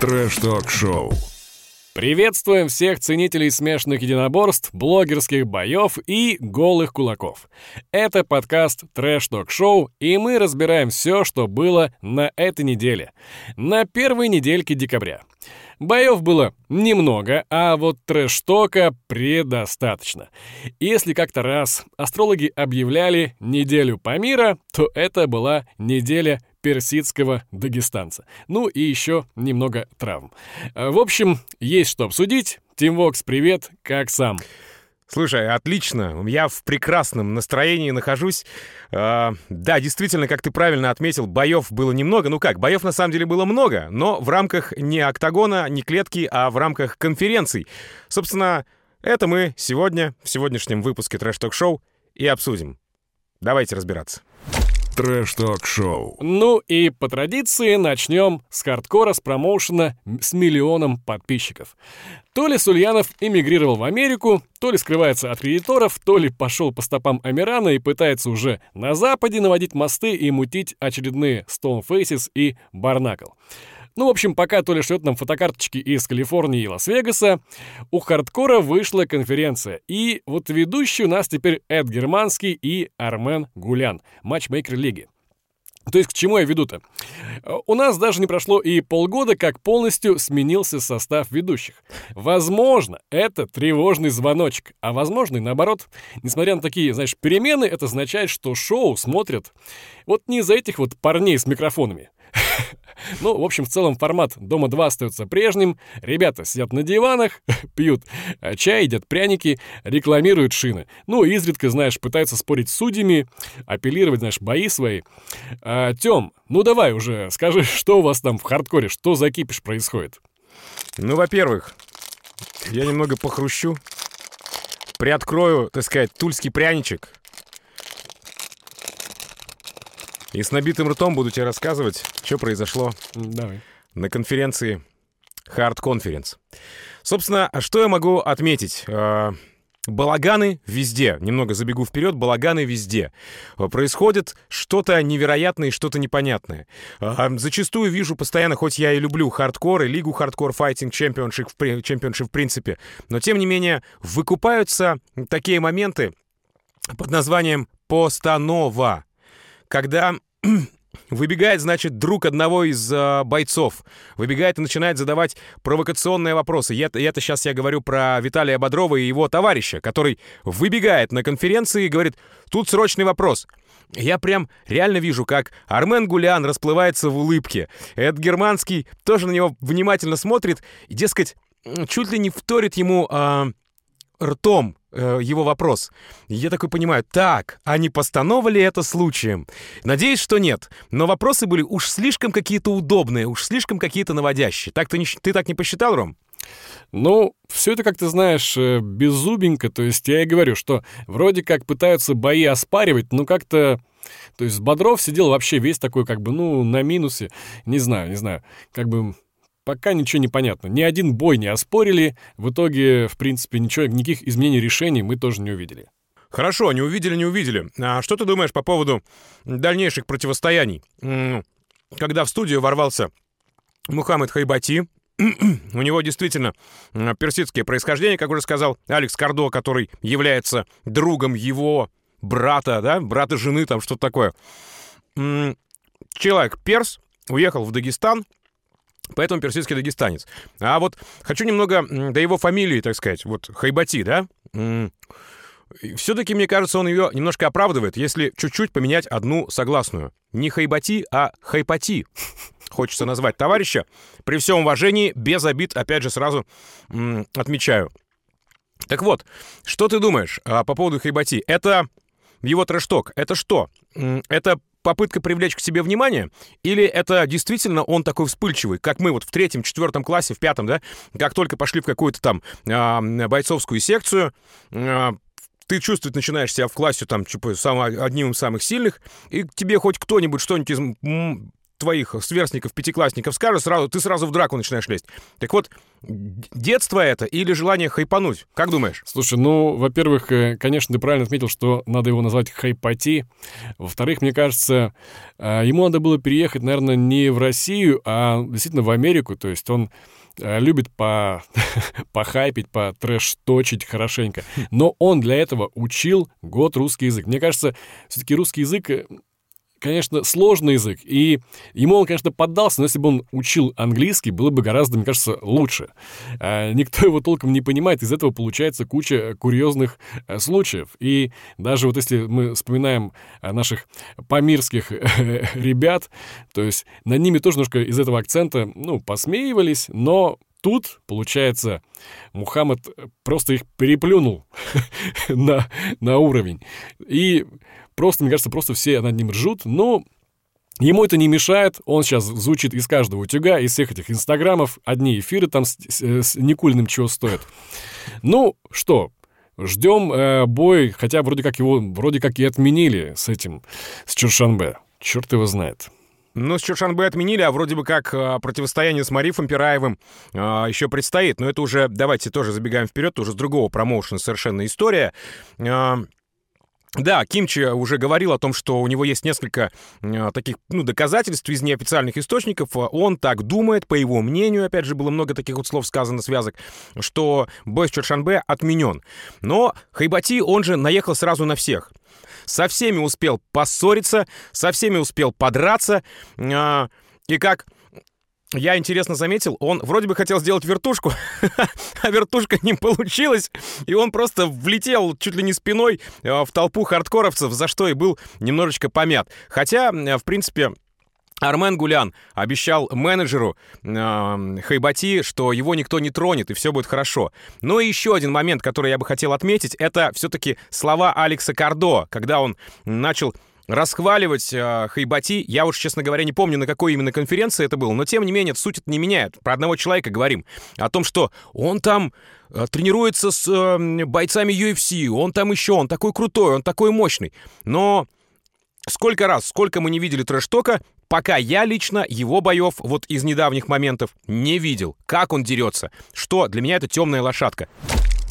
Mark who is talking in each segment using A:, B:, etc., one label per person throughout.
A: Трэш-ток-шоу.
B: Приветствуем всех ценителей смешанных единоборств, блогерских боев и голых кулаков. Это подкаст Трэш Ток Шоу, и мы разбираем все, что было на этой неделе. На первой недельке декабря. Боев было немного, а вот трэш-тока предостаточно. Если как-то раз астрологи объявляли неделю Памира, то это была неделя персидского дагестанца. Ну и еще немного травм. В общем, есть что обсудить. Тим Вокс, привет, как сам?
C: Слушай, отлично. Я в прекрасном настроении нахожусь. Э, да, действительно, как ты правильно отметил, боев было немного. Ну как, боев на самом деле было много, но в рамках не октагона, не клетки, а в рамках конференций. Собственно, это мы сегодня, в сегодняшнем выпуске Трэш Ток Шоу и обсудим. Давайте разбираться.
A: Трэш-ток-шоу.
B: Ну и по традиции начнем с хардкора с промоушена с миллионом подписчиков. То ли Сульянов эмигрировал в Америку, то ли скрывается от кредиторов, то ли пошел по стопам Амирана и пытается уже на Западе наводить мосты и мутить очередные Stone Faces и Bare Knuckle. Ну, в общем, пока Толя шлет нам фотокарточки из Калифорнии и Лас-Вегаса, у Хардкора вышла конференция. И вот ведущий у нас теперь Эд Германский и Армен Гулян, матчмейкер лиги. То есть к чему я веду-то? У нас даже не прошло и полгода, как полностью сменился состав ведущих. Возможно, это тревожный звоночек, а возможно и наоборот. Несмотря на такие, знаешь, перемены, это означает, что шоу смотрят вот не из-за этих вот парней с микрофонами. Ну, в общем, в целом формат «Дома-2» остается прежним. Ребята сидят на диванах, пьют э, чай, едят пряники, рекламируют шины. Ну, изредка, знаешь, пытаются спорить с судьями, апеллировать, знаешь, бои свои. А, Тём, ну давай уже, скажи, что у вас там в хардкоре, что за кипиш происходит?
C: Ну, во-первых, я немного похрущу, приоткрою, так сказать, тульский пряничек — И с набитым ртом буду тебе рассказывать, что произошло
B: Давай.
C: на конференции Hard Conference. Собственно, а что я могу отметить? А, балаганы везде. Немного забегу вперед. Балаганы везде. Происходит что-то невероятное и что-то непонятное. А, зачастую вижу постоянно, хоть я и люблю хардкор и лигу Hardcore Fighting Championship, Championship в принципе, но тем не менее выкупаются такие моменты под названием постанова когда Выбегает, значит, друг одного из э, бойцов. Выбегает и начинает задавать провокационные вопросы. И это сейчас я говорю про Виталия Бодрова и его товарища, который выбегает на конференции и говорит, тут срочный вопрос. Я прям реально вижу, как Армен Гулян расплывается в улыбке. Эд Германский тоже на него внимательно смотрит и, дескать, чуть ли не вторит ему э, ртом э, его вопрос. Я такой понимаю, так, а не постанова ли это случаем? Надеюсь, что нет. Но вопросы были уж слишком какие-то удобные, уж слишком какие-то наводящие. Так ты, не, ты так не посчитал, Ром?
B: Ну, все это, как ты знаешь, э, беззубенько. То есть я и говорю, что вроде как пытаются бои оспаривать, но как-то... То есть Бодров сидел вообще весь такой, как бы, ну, на минусе. Не знаю, не знаю. Как бы Пока ничего не понятно. Ни один бой не оспорили. В итоге, в принципе, ничего, никаких изменений решений мы тоже не увидели.
C: Хорошо, не увидели, не увидели. А что ты думаешь по поводу дальнейших противостояний? Когда в студию ворвался Мухаммед Хайбати, у него действительно персидское происхождение, как уже сказал Алекс Кардо, который является другом его брата, да, брата жены, там что-то такое. Человек перс, уехал в Дагестан, Поэтому персидский дагестанец. А вот хочу немного до его фамилии, так сказать. Вот Хайбати, да? Все-таки, мне кажется, он ее немножко оправдывает, если чуть-чуть поменять одну согласную. Не Хайбати, а Хайпати. Хочется назвать товарища. При всем уважении, без обид, опять же, сразу отмечаю. Так вот, что ты думаешь а, по поводу Хайбати? Это его трэшток. Это что? Это попытка привлечь к себе внимание? Или это действительно он такой вспыльчивый, как мы вот в третьем, четвертом классе, в пятом, да, как только пошли в какую-то там э, бойцовскую секцию, э, ты чувствовать начинаешь себя в классе там, типа, сам, одним из самых сильных, и тебе хоть кто-нибудь что-нибудь из твоих сверстников, пятиклассников скажут, сразу, ты сразу в драку начинаешь лезть. Так вот, детство это или желание хайпануть? Как думаешь?
B: Слушай, ну, во-первых, э, конечно, ты правильно отметил, что надо его назвать хайпати. Во-вторых, мне кажется, э, ему надо было переехать, наверное, не в Россию, а действительно в Америку. То есть он э, любит по, похайпить, по трэш-точить хорошенько. Но он для этого учил год русский язык. Мне кажется, все-таки русский язык конечно, сложный язык, и ему он, конечно, поддался, но если бы он учил английский, было бы гораздо, мне кажется, лучше. А, никто его толком не понимает, из этого получается куча курьезных а, случаев. И даже вот если мы вспоминаем а, наших памирских ребят, то есть над ними тоже немножко из этого акцента, ну, посмеивались, но тут, получается, Мухаммад просто их переплюнул на, на уровень. И Просто, мне кажется, просто все над ним ржут, но Ему это не мешает, он сейчас звучит из каждого утюга, из всех этих инстаграмов, одни эфиры там с, с, с Никулиным чего стоят. Ну, что, ждем э, бой, хотя вроде как его, вроде как и отменили с этим, с Чуршанбе. Черт его знает.
C: Ну, с Чуршанбе отменили, а вроде бы как э, противостояние с Марифом Пираевым э, еще предстоит. Но это уже, давайте тоже забегаем вперед, уже с другого промоушена совершенно история. Э, да, Кимчи уже говорил о том, что у него есть несколько э, таких ну, доказательств из неофициальных источников. Он так думает, по его мнению, опять же, было много таких вот слов сказано, связок, что бой с Чоршанбе отменен. Но Хайбати, он же наехал сразу на всех. Со всеми успел поссориться, со всеми успел подраться. Э, и как я интересно заметил, он вроде бы хотел сделать вертушку, а вертушка не получилась, и он просто влетел чуть ли не спиной э, в толпу хардкоровцев, за что и был немножечко помят. Хотя, в принципе, Армен Гулян обещал менеджеру э, Хайбати, что его никто не тронет и все будет хорошо. Но еще один момент, который я бы хотел отметить, это все-таки слова Алекса Кардо, когда он начал расхваливать э, Хайбати. Я уж, честно говоря, не помню, на какой именно конференции это было, но тем не менее, суть это не меняет. Про одного человека говорим. О том, что он там э, тренируется с э, бойцами UFC, он там еще, он такой крутой, он такой мощный. Но сколько раз, сколько мы не видели трэш-тока, пока я лично его боев вот из недавних моментов не видел. Как он дерется. Что для меня это темная лошадка.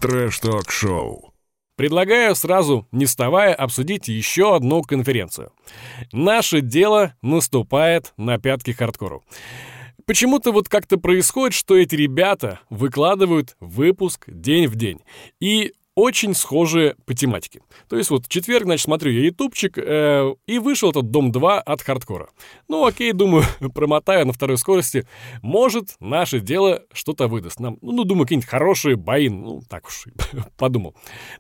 A: Трэш-ток-шоу.
B: Предлагаю сразу, не вставая, обсудить еще одну конференцию. Наше дело наступает на пятки хардкору. Почему-то вот как-то происходит, что эти ребята выкладывают выпуск день в день. И очень схожие по тематике. То есть вот в четверг, значит, смотрю я ютубчик, э, и вышел этот Дом 2 от хардкора. Ну окей, думаю, промотаю на второй скорости. Может, наше дело что-то выдаст нам. Ну, думаю, какие-нибудь хорошие бои. Ну, так уж подумал.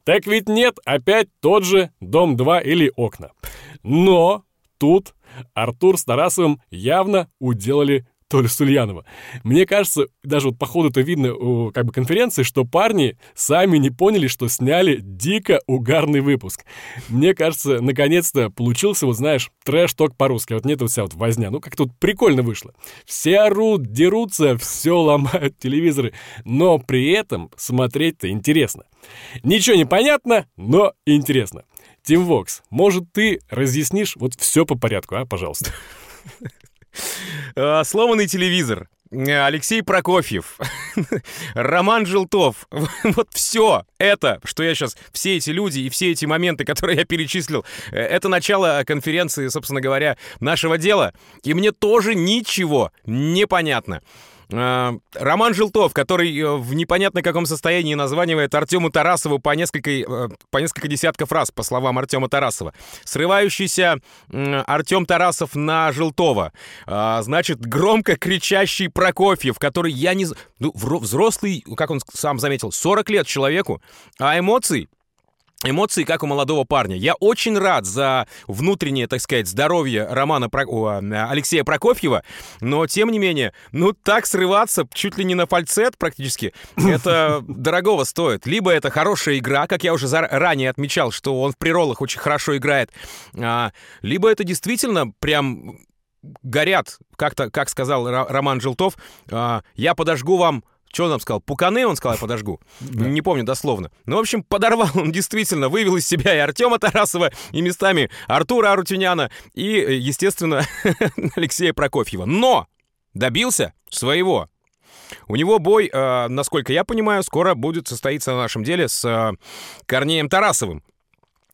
B: Так ведь нет, опять тот же Дом 2 или окна. Но тут Артур с Тарасовым явно уделали Толя Сульянова. Мне кажется, даже вот по ходу это видно у как бы конференции, что парни сами не поняли, что сняли дико угарный выпуск. Мне кажется, наконец-то получился, вот знаешь, трэш-ток по-русски. Вот нет вот вся вот возня. Ну, как тут прикольно вышло. Все орут, дерутся, все ломают телевизоры. Но при этом смотреть-то интересно. Ничего не понятно, но интересно. Тим Вокс, может, ты разъяснишь вот все по порядку, а, пожалуйста?
C: Э, сломанный телевизор. Алексей Прокофьев, Роман Желтов, вот все это, что я сейчас, все эти люди и все эти моменты, которые я перечислил, э, это начало конференции, собственно говоря, нашего дела, и мне тоже ничего не понятно. Э, Роман Желтов, который э, в непонятно каком состоянии названивает Артему Тарасову по несколько, э, по несколько десятков раз, по словам Артема Тарасова. Срывающийся Артем Тарасов на Желтова. Значит, громко кричащий Прокофьев, который я не... Ну, взрослый, как он сам заметил, 40 лет человеку, а эмоций эмоции, как у молодого парня. Я очень рад за внутреннее, так сказать, здоровье Романа Про... О, Алексея Прокофьева, но, тем не менее, ну так срываться чуть ли не на фальцет практически, это дорогого стоит. Либо это хорошая игра, как я уже ранее отмечал, что он в приролах очень хорошо играет, а, либо это действительно прям горят, как-то, как сказал Роман Желтов, а, я подожгу вам Что он там сказал? Пуканы, он сказал, я подожгу. Не помню дословно. Ну, в общем, подорвал он действительно, вывел из себя и Артема Тарасова, и местами Артура Арутюняна, и, естественно, Алексея Прокофьева. Но добился своего. У него бой, э, насколько я понимаю, скоро будет состоиться на нашем деле с э, Корнеем Тарасовым.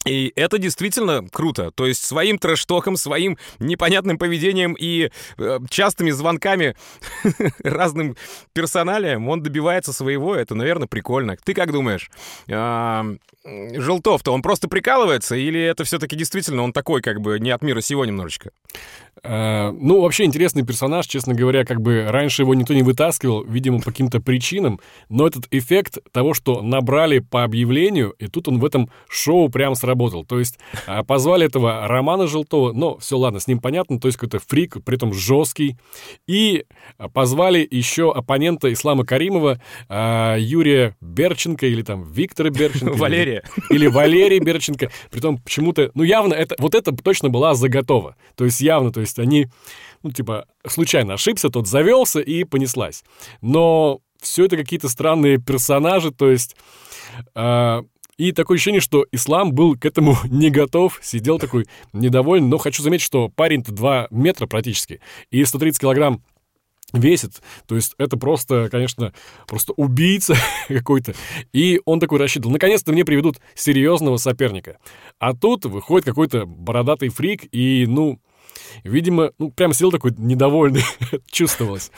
C: И это действительно круто. То есть своим трэш-током, своим непонятным поведением и э, частыми звонками разным персоналиям он добивается своего. Это, наверное, прикольно. Ты как думаешь? А, Желтов-то он просто прикалывается или это все-таки действительно он такой как бы не от мира сего немножечко?
B: А, ну, вообще интересный персонаж, честно говоря, как бы раньше его никто не вытаскивал, видимо, по каким-то причинам, но этот эффект того, что набрали по объявлению, и тут он в этом шоу прям сработал. То есть а, позвали этого Романа Желтого, но все, ладно, с ним понятно, то есть какой-то фрик, при этом жесткий, и позвали еще оппонента Ислама Каримова, а, Юрия Берченко или там Виктора Берченко.
C: Валерия.
B: Или Валерия Берченко. Притом почему-то, ну явно это, вот это точно была заготова. То есть явно, то есть они, ну типа, случайно ошибся, тот завелся и понеслась. Но все это какие-то странные персонажи, то есть... Э, и такое ощущение, что ислам был к этому не готов, сидел такой недоволен. Но хочу заметить, что парень-то 2 метра практически, и 130 килограмм весит. То есть это просто, конечно, просто убийца какой-то. И он такой рассчитывал. Наконец-то мне приведут серьезного соперника. А тут выходит какой-то бородатый фрик, и, ну, Видимо, ну, прям сидел такой недовольный, чувствовалось.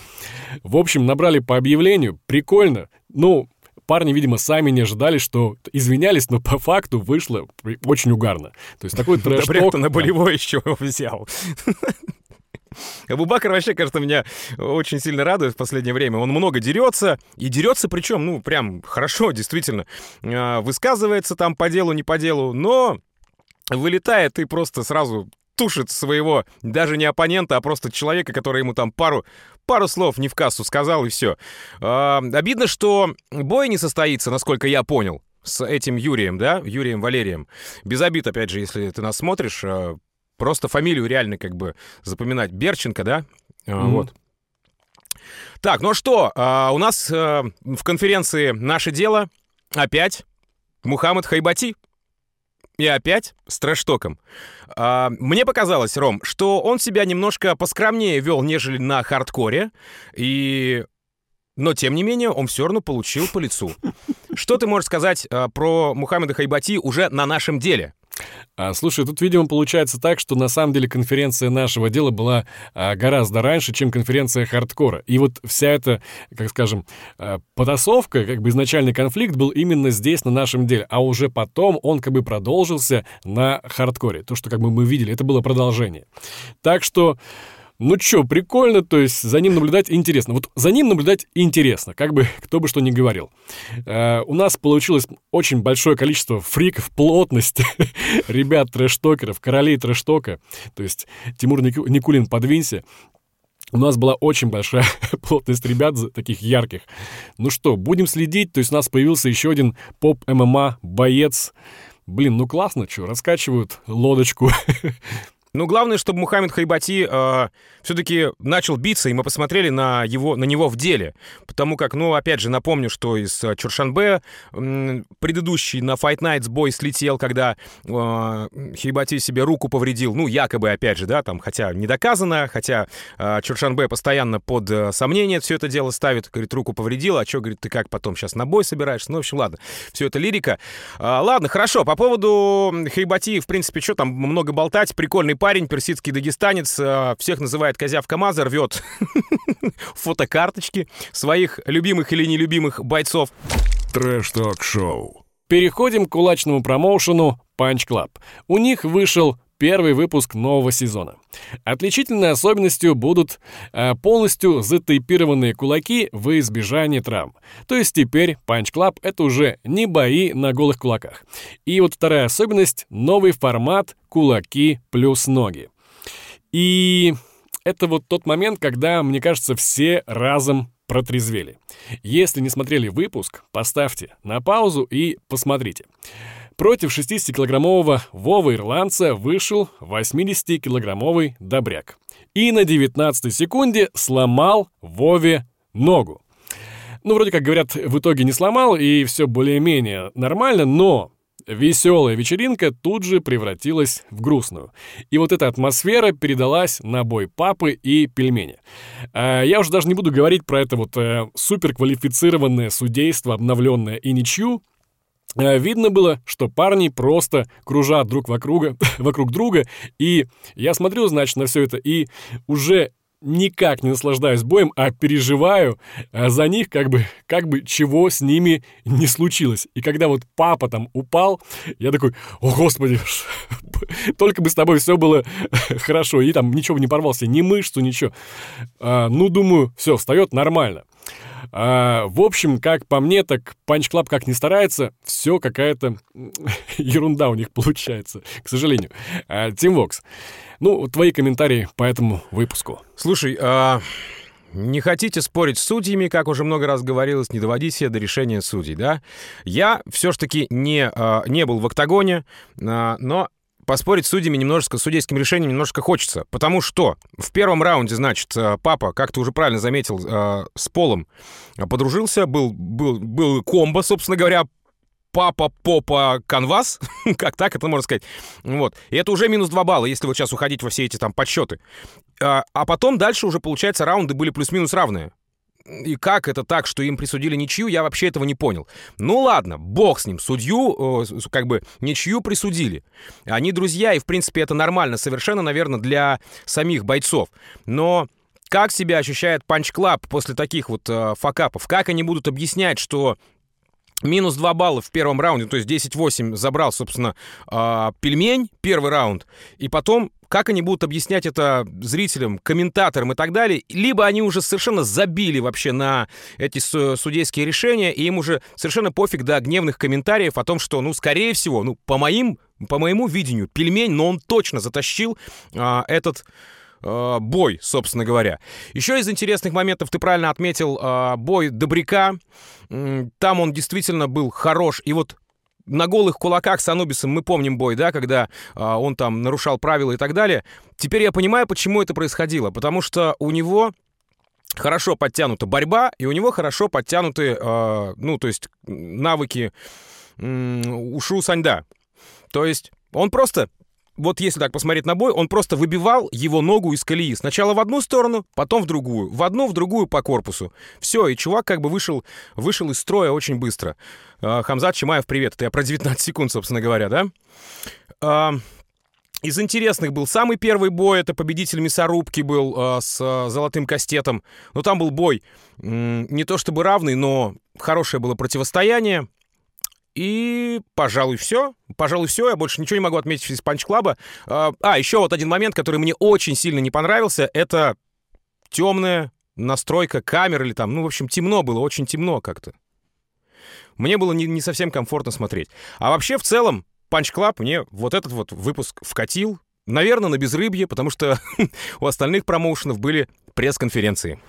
B: В общем, набрали по объявлению, прикольно. Ну, парни, видимо, сами не ожидали, что извинялись, но по факту вышло очень угарно. То есть такой трэш
C: Да на болевой еще взял. Абубакар вообще, кажется, меня очень сильно радует в последнее время. Он много дерется, и дерется причем, ну, прям хорошо, действительно. А, высказывается там по делу, не по делу, но вылетает и просто сразу тушит своего даже не оппонента, а просто человека, который ему там пару, пару слов не в кассу сказал, и все. А, обидно, что бой не состоится, насколько я понял, с этим Юрием, да, Юрием Валерием. Без обид, опять же, если ты нас смотришь, а, просто фамилию реально как бы запоминать. Берченко, да? Mm-hmm. Вот. Так, ну что, а, у нас а, в конференции «Наше дело» опять Мухаммад Хайбати. И опять с трэштоком. А, мне показалось, Ром, что он себя немножко поскромнее вел, нежели на хардкоре. И... Но, тем не менее, он все равно получил по лицу. Что ты можешь сказать а, про Мухаммеда Хайбати уже на нашем деле?
B: А, слушай, тут, видимо, получается так, что на самом деле конференция нашего дела была а, гораздо раньше, чем конференция хардкора. И вот вся эта, как скажем, а, потасовка, как бы изначальный конфликт был именно здесь, на нашем деле. А уже потом он как бы продолжился на хардкоре. То, что как бы мы видели, это было продолжение. Так что... Ну чё, прикольно, то есть за ним наблюдать интересно. Вот за ним наблюдать интересно, как бы кто бы что ни говорил. Э, у нас получилось очень большое количество фриков, плотность, ребят трэштокеров, королей трэштока. То есть Тимур Никулин, подвинься. У нас была очень большая плотность ребят, таких ярких. Ну что, будем следить. То есть у нас появился еще один поп-ММА боец. Блин, ну классно, что, раскачивают лодочку.
C: Ну, главное, чтобы Мухаммед Хайбати э, все-таки начал биться, и мы посмотрели на, его, на него в деле. Потому как, ну, опять же, напомню, что из э, Чуршанбе э, предыдущий на Fight Nights бой слетел, когда э, Хайбати себе руку повредил. Ну, якобы, опять же, да, там, хотя не доказано, хотя э, Чуршанбе постоянно под э, сомнение все это дело ставит. Говорит, руку повредил, а что, говорит, ты как потом сейчас на бой собираешься? Ну, в общем, ладно, все это лирика. Э, ладно, хорошо, по поводу Хайбати, в принципе, что там много болтать, прикольный парень, персидский дагестанец, э, всех называет козявка Маза, рвет фотокарточки своих любимых или нелюбимых бойцов.
A: Трэш-ток-шоу.
B: Переходим к кулачному промоушену Punch Club. У них вышел первый выпуск нового сезона. Отличительной особенностью будут э, полностью затейпированные кулаки в избежание травм. То есть теперь Punch Club — это уже не бои на голых кулаках. И вот вторая особенность — новый формат кулаки плюс ноги. И это вот тот момент, когда, мне кажется, все разом протрезвели. Если не смотрели выпуск, поставьте на паузу и посмотрите. Против 60-килограммового Вова Ирландца вышел 80-килограммовый Добряк. И на 19 секунде сломал Вове ногу. Ну, вроде как говорят, в итоге не сломал, и все более-менее нормально, но Веселая вечеринка тут же превратилась в грустную. И вот эта атмосфера передалась на бой папы и пельмени. А, я уже даже не буду говорить про это вот э, суперквалифицированное судейство, обновленное и ничью. А, видно было, что парни просто кружат друг вокруг, вокруг друга, и я смотрю, значит, на все это, и уже никак не наслаждаюсь боем, а переживаю а за них, как бы, как бы чего с ними не случилось. И когда вот папа там упал, я такой, о господи, только бы с тобой все было хорошо, и там ничего не порвался, ни мышцу, ничего. А, ну, думаю, все, встает нормально. А, в общем, как по мне, так Punch Club как не старается, все какая-то ерунда у них получается, к сожалению. А, Тим Вокс, ну, твои комментарии по этому выпуску.
C: Слушай, а... Не хотите спорить с судьями, как уже много раз говорилось, не доводите до решения судей, да? Я все ж таки не, а, не был в октагоне, а, но поспорить с судьями немножко, с судейским решением немножко хочется. Потому что в первом раунде, значит, э, папа, как ты уже правильно заметил, э, с Полом подружился, был, был, был комбо, собственно говоря, папа, попа, канвас, как так это можно сказать. Вот. И это уже минус 2 балла, если вот сейчас уходить во все эти там подсчеты. А, а потом дальше уже, получается, раунды были плюс-минус равные. И как это так, что им присудили ничью, я вообще этого не понял. Ну ладно, бог с ним, судью, как бы ничью присудили. Они друзья, и в принципе это нормально совершенно, наверное, для самих бойцов. Но как себя ощущает Punch Club после таких вот э, факапов? Как они будут объяснять, что Минус 2 балла в первом раунде, то есть 10-8 забрал, собственно, э, пельмень, первый раунд. И потом как они будут объяснять это зрителям, комментаторам и так далее? Либо они уже совершенно забили вообще на эти судейские решения, и им уже совершенно пофиг до гневных комментариев о том, что, ну, скорее всего, ну, по моим, по моему видению, пельмень, но он точно затащил а, этот а, бой, собственно говоря. Еще из интересных моментов ты правильно отметил а, бой Добряка. Там он действительно был хорош. И вот на голых кулаках с Анубисом мы помним бой, да, когда а, он там нарушал правила и так далее. Теперь я понимаю, почему это происходило. Потому что у него хорошо подтянута борьба, и у него хорошо подтянуты, э, ну, то есть навыки э, ушу Саньда. То есть он просто вот если так посмотреть на бой, он просто выбивал его ногу из колеи. Сначала в одну сторону, потом в другую. В одну, в другую по корпусу. Все, и чувак как бы вышел, вышел из строя очень быстро. А, Хамзат Чимаев, привет. Это я про 19 секунд, собственно говоря, да? А, из интересных был самый первый бой, это победитель мясорубки был э, с золотым кастетом. Но там был бой не то чтобы равный, но хорошее было противостояние. И, пожалуй, все. Пожалуй, все. Я больше ничего не могу отметить из панч-клаба. А, а, еще вот один момент, который мне очень сильно не понравился, это темная настройка камер или там, ну, в общем, темно было, очень темно как-то. Мне было не, не совсем комфортно смотреть. А вообще, в целом, Punch Club мне вот этот вот выпуск вкатил. Наверное, на безрыбье, потому что у остальных промоушенов были пресс-конференции.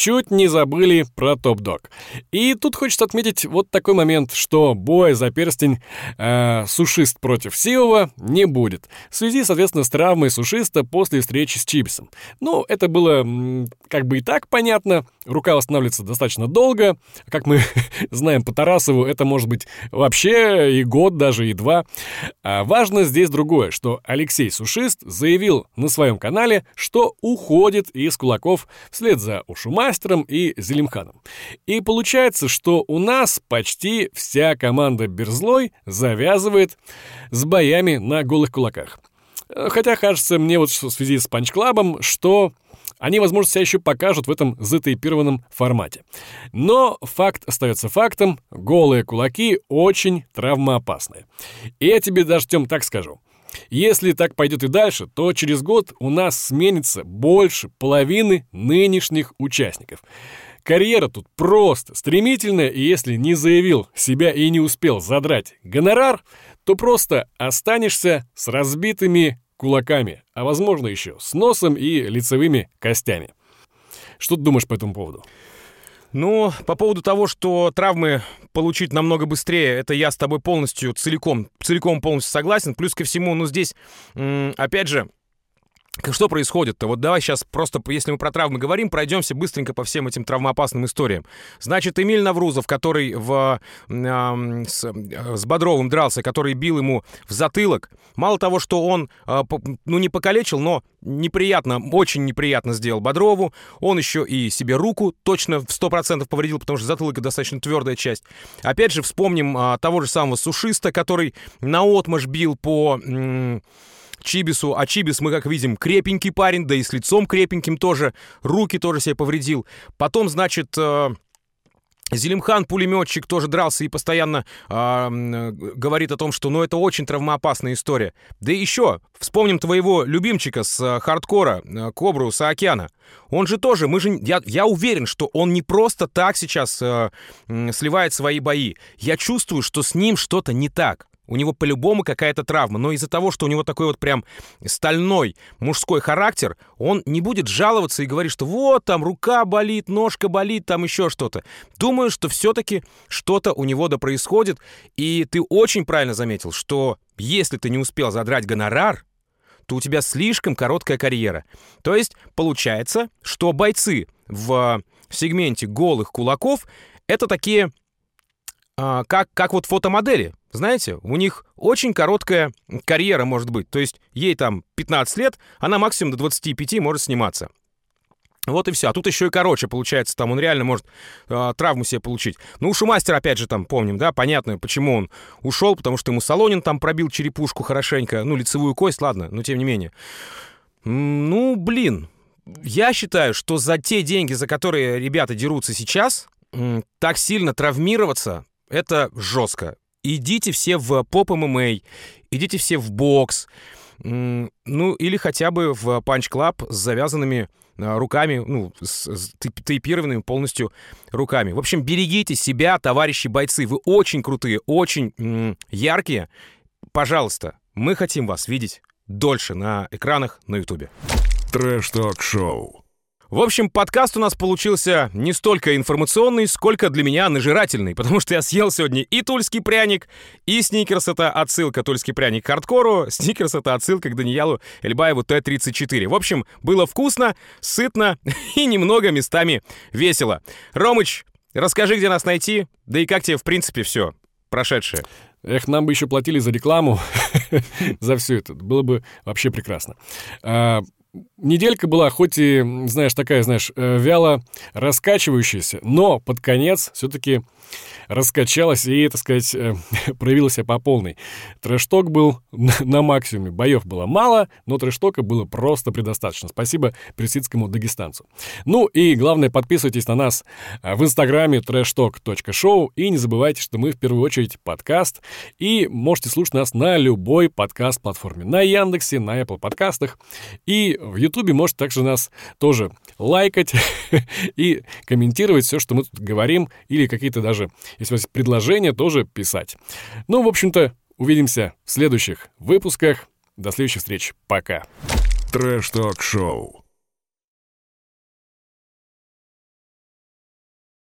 B: Чуть не забыли про Top Dog. И тут хочется отметить вот такой момент, что боя за перстень э, сушист против Силова не будет. В связи, соответственно, с травмой сушиста после встречи с Чипсом. Ну, это было как бы и так понятно. Рука восстанавливается достаточно долго. Как мы знаем по Тарасову, это может быть вообще и год, даже и два. А важно здесь другое, что Алексей Сушист заявил на своем канале, что уходит из кулаков вслед за Ушума мастером и Зелимханом. И получается, что у нас почти вся команда Берзлой завязывает с боями на голых кулаках. Хотя кажется мне вот в связи с панч-клабом, что они, возможно, себя еще покажут в этом затейпированном формате. Но факт остается фактом, голые кулаки очень травмоопасны. И я тебе даже, Тем, так скажу. Если так пойдет и дальше, то через год у нас сменится больше половины нынешних участников. Карьера тут просто стремительная, и если не заявил себя и не успел задрать гонорар, то просто останешься с разбитыми кулаками, а возможно еще с носом и лицевыми костями. Что ты думаешь по этому поводу?
C: Ну, по поводу того, что травмы получить намного быстрее, это я с тобой полностью, целиком, целиком полностью согласен. Плюс ко всему, ну, здесь, опять же, что происходит-то? Вот давай сейчас просто, если мы про травмы говорим, пройдемся быстренько по всем этим травмоопасным историям. Значит, Эмиль Наврузов, который в, э, с, с Бодровым дрался, который бил ему в затылок, мало того, что он, э, ну, не покалечил, но неприятно, очень неприятно сделал Бодрову, он еще и себе руку точно в 100% повредил, потому что затылок достаточно твердая часть. Опять же, вспомним э, того же самого Сушиста, который наотмашь бил по... Э, Чибису, а Чибис, мы как видим, крепенький парень, да и с лицом крепеньким тоже, руки тоже себе повредил. Потом, значит... Э, Зелимхан, пулеметчик, тоже дрался и постоянно э, говорит о том, что ну, это очень травмоопасная история. Да и еще, вспомним твоего любимчика с э, хардкора, э, Кобру Саакяна. Он же тоже, мы же, я, я уверен, что он не просто так сейчас э, сливает свои бои. Я чувствую, что с ним что-то не так. У него по-любому какая-то травма, но из-за того, что у него такой вот прям стальной мужской характер, он не будет жаловаться и говорить, что вот там рука болит, ножка болит, там еще что-то. Думаю, что все-таки что-то у него да происходит, и ты очень правильно заметил, что если ты не успел задрать гонорар, то у тебя слишком короткая карьера. То есть получается, что бойцы в сегменте голых кулаков это такие как, как вот фотомодели. Знаете, у них очень короткая карьера может быть. То есть ей там 15 лет, она максимум до 25 может сниматься. Вот и все. А тут еще и короче получается. Там он реально может э, травму себе получить. Ну, у Шумастера, опять же, там, помним, да, понятно, почему он ушел, потому что ему Солонин там пробил черепушку хорошенько. Ну, лицевую кость, ладно, но тем не менее. Ну, блин, я считаю, что за те деньги, за которые ребята дерутся сейчас, так сильно травмироваться это жестко. Идите все в поп-ММА, идите все в бокс, ну или хотя бы в панч-клаб с завязанными а, руками, ну, с, с тейпированными полностью руками. В общем, берегите себя, товарищи бойцы. Вы очень крутые, очень яркие. Пожалуйста, мы хотим вас видеть дольше на экранах на Ютубе.
A: Трэш-ток-шоу.
C: В общем, подкаст у нас получился не столько информационный, сколько для меня нажирательный, потому что я съел сегодня и тульский пряник, и сникерс — это отсылка тульский пряник к хардкору, сникерс — это отсылка к Даниялу Эльбаеву Т-34. В общем, было вкусно, сытно и немного местами весело. Ромыч, расскажи, где нас найти, да и как тебе, в принципе, все прошедшее.
B: Эх, нам бы еще платили за рекламу, за все это. Было бы вообще прекрасно. А, неделька была, хоть и, знаешь, такая, знаешь, э, вяло раскачивающаяся, но под конец все-таки раскачалась и, так сказать, э, проявила себя по полной. Трэшток был на максимуме. Боев было мало, но трэштока было просто предостаточно. Спасибо персидскому дагестанцу. Ну и главное, подписывайтесь на нас э, в инстаграме trashtalk.show и не забывайте, что мы в первую очередь подкаст и можете слушать нас на любой подкаст-платформе. На Яндексе, на Apple подкастах и в Ютубе можете также нас тоже лайкать и комментировать все, что мы тут говорим или какие-то даже если у вас есть предложения, тоже писать. Ну, в общем-то, увидимся в следующих выпусках. До следующих встреч. Пока.
A: Трэш-ток-шоу.